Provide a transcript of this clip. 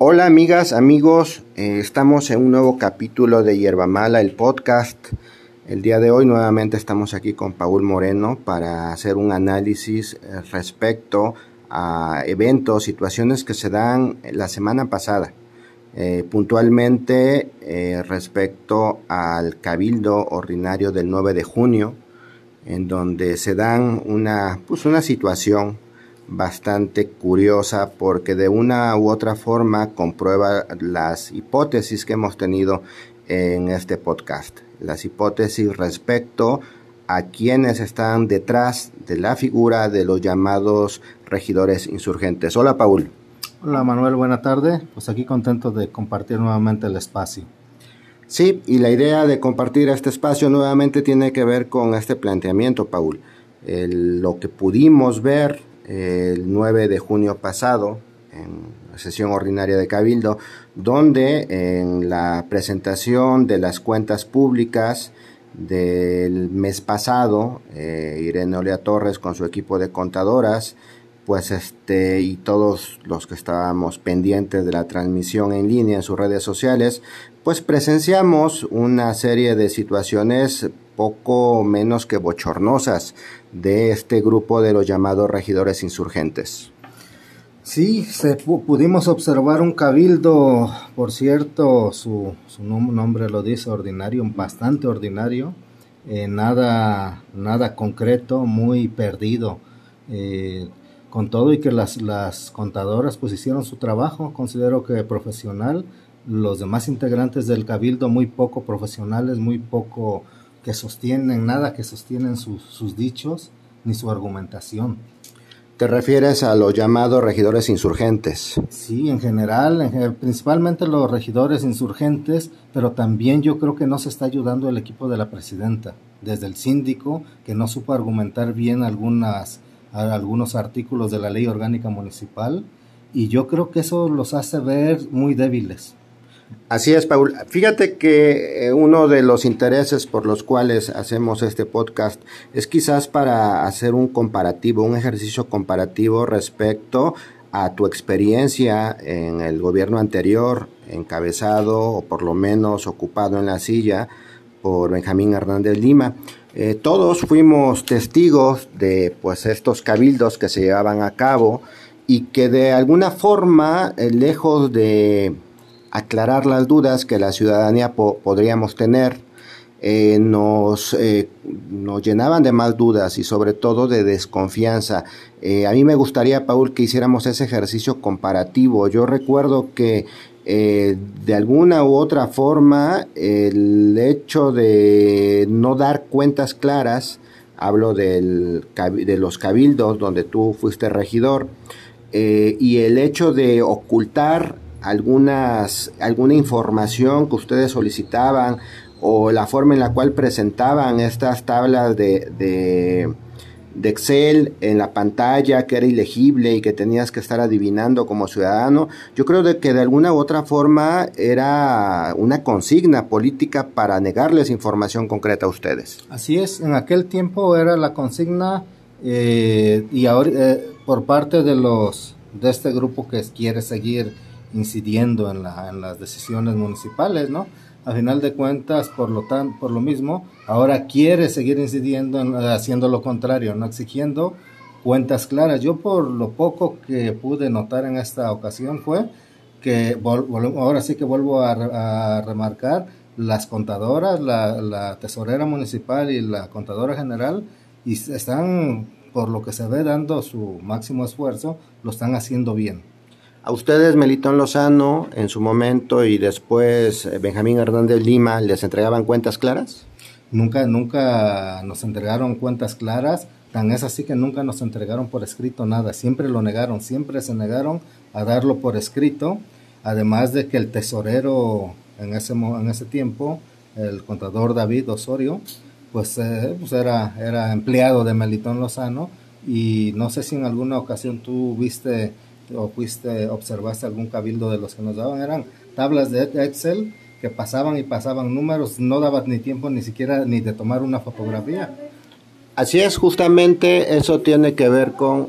Hola amigas, amigos, eh, estamos en un nuevo capítulo de Hierba Mala, el podcast. El día de hoy nuevamente estamos aquí con Paul Moreno para hacer un análisis eh, respecto a eventos, situaciones que se dan la semana pasada. Eh, puntualmente respecto al cabildo ordinario del 9 de junio, en donde se dan una, pues una situación bastante curiosa porque de una u otra forma comprueba las hipótesis que hemos tenido en este podcast. Las hipótesis respecto a quienes están detrás de la figura de los llamados regidores insurgentes. Hola Paul. Hola Manuel, buena tarde. Pues aquí contento de compartir nuevamente el espacio. Sí, y la idea de compartir este espacio nuevamente tiene que ver con este planteamiento, Paul. lo que pudimos ver el 9 de junio pasado, en la sesión ordinaria de Cabildo, donde en la presentación de las cuentas públicas del mes pasado, eh, Irene Olea Torres con su equipo de contadoras, pues este y todos los que estábamos pendientes de la transmisión en línea en sus redes sociales, pues presenciamos una serie de situaciones poco menos que bochornosas de este grupo de los llamados regidores insurgentes. Sí, se pudimos observar un cabildo, por cierto, su, su nombre lo dice, ordinario, bastante ordinario, eh, nada, nada concreto, muy perdido. Eh, con todo y que las, las contadoras pues hicieron su trabajo, considero que profesional, los demás integrantes del cabildo muy poco profesionales, muy poco que sostienen, nada que sostienen sus, dichos ni su argumentación. ¿Te refieres a los llamados regidores insurgentes? Sí, en general, principalmente los regidores insurgentes, pero también yo creo que no se está ayudando el equipo de la presidenta, desde el síndico, que no supo argumentar bien algunas, algunos artículos de la ley orgánica municipal, y yo creo que eso los hace ver muy débiles. Así es, Paul. Fíjate que eh, uno de los intereses por los cuales hacemos este podcast es quizás para hacer un comparativo, un ejercicio comparativo respecto a tu experiencia en el gobierno anterior, encabezado o por lo menos ocupado en la silla por Benjamín Hernández Lima. Eh, todos fuimos testigos de pues estos cabildos que se llevaban a cabo y que de alguna forma, eh, lejos de aclarar las dudas que la ciudadanía podríamos tener. Eh, nos, nos llenaban de más dudas y sobre todo de desconfianza. A mí me gustaría, Paul, que hiciéramos ese ejercicio comparativo. Yo recuerdo que de alguna u otra forma el hecho de no dar cuentas claras, hablo del, de los cabildos donde tú fuiste regidor, y el hecho de ocultar algunas, alguna información que ustedes solicitaban o la forma en la cual presentaban estas tablas de, de, Excel en la pantalla que era ilegible y que tenías que estar adivinando como ciudadano, yo creo de que de alguna u otra forma era una consigna política para negarles información concreta a ustedes. Así es, en aquel tiempo era la consigna eh, y ahora eh, por parte de los de este grupo que quiere seguir incidiendo en, la, en las decisiones municipales, ¿no? A final de cuentas, por lo, tan, por lo mismo, ahora quiere seguir incidiendo en, haciendo lo contrario, no exigiendo cuentas claras. Yo por lo poco que pude notar en esta ocasión fue que ahora sí que vuelvo a, remarcar las contadoras, la, la, tesorera municipal y la contadora general y están, por lo que se ve, dando su máximo esfuerzo, lo están haciendo bien. A ustedes, Melitón Lozano, en su momento, y después eh, Benjamín Hernández Lima, ¿les entregaban cuentas claras? Nunca, nunca nos entregaron cuentas claras, tan es así que nunca nos entregaron por escrito nada, siempre lo negaron, siempre se negaron a darlo por escrito, además de que el tesorero en ese, en ese tiempo, el contador David Osorio, pues, eh, pues era, era empleado de Melitón Lozano. Y no sé si en alguna ocasión tú viste o fuiste, observaste algún cabildo de los que nos daban, eran tablas de Excel que pasaban y pasaban números, no daba ni tiempo ni siquiera ni de tomar una fotografía. Así es, justamente eso tiene que ver con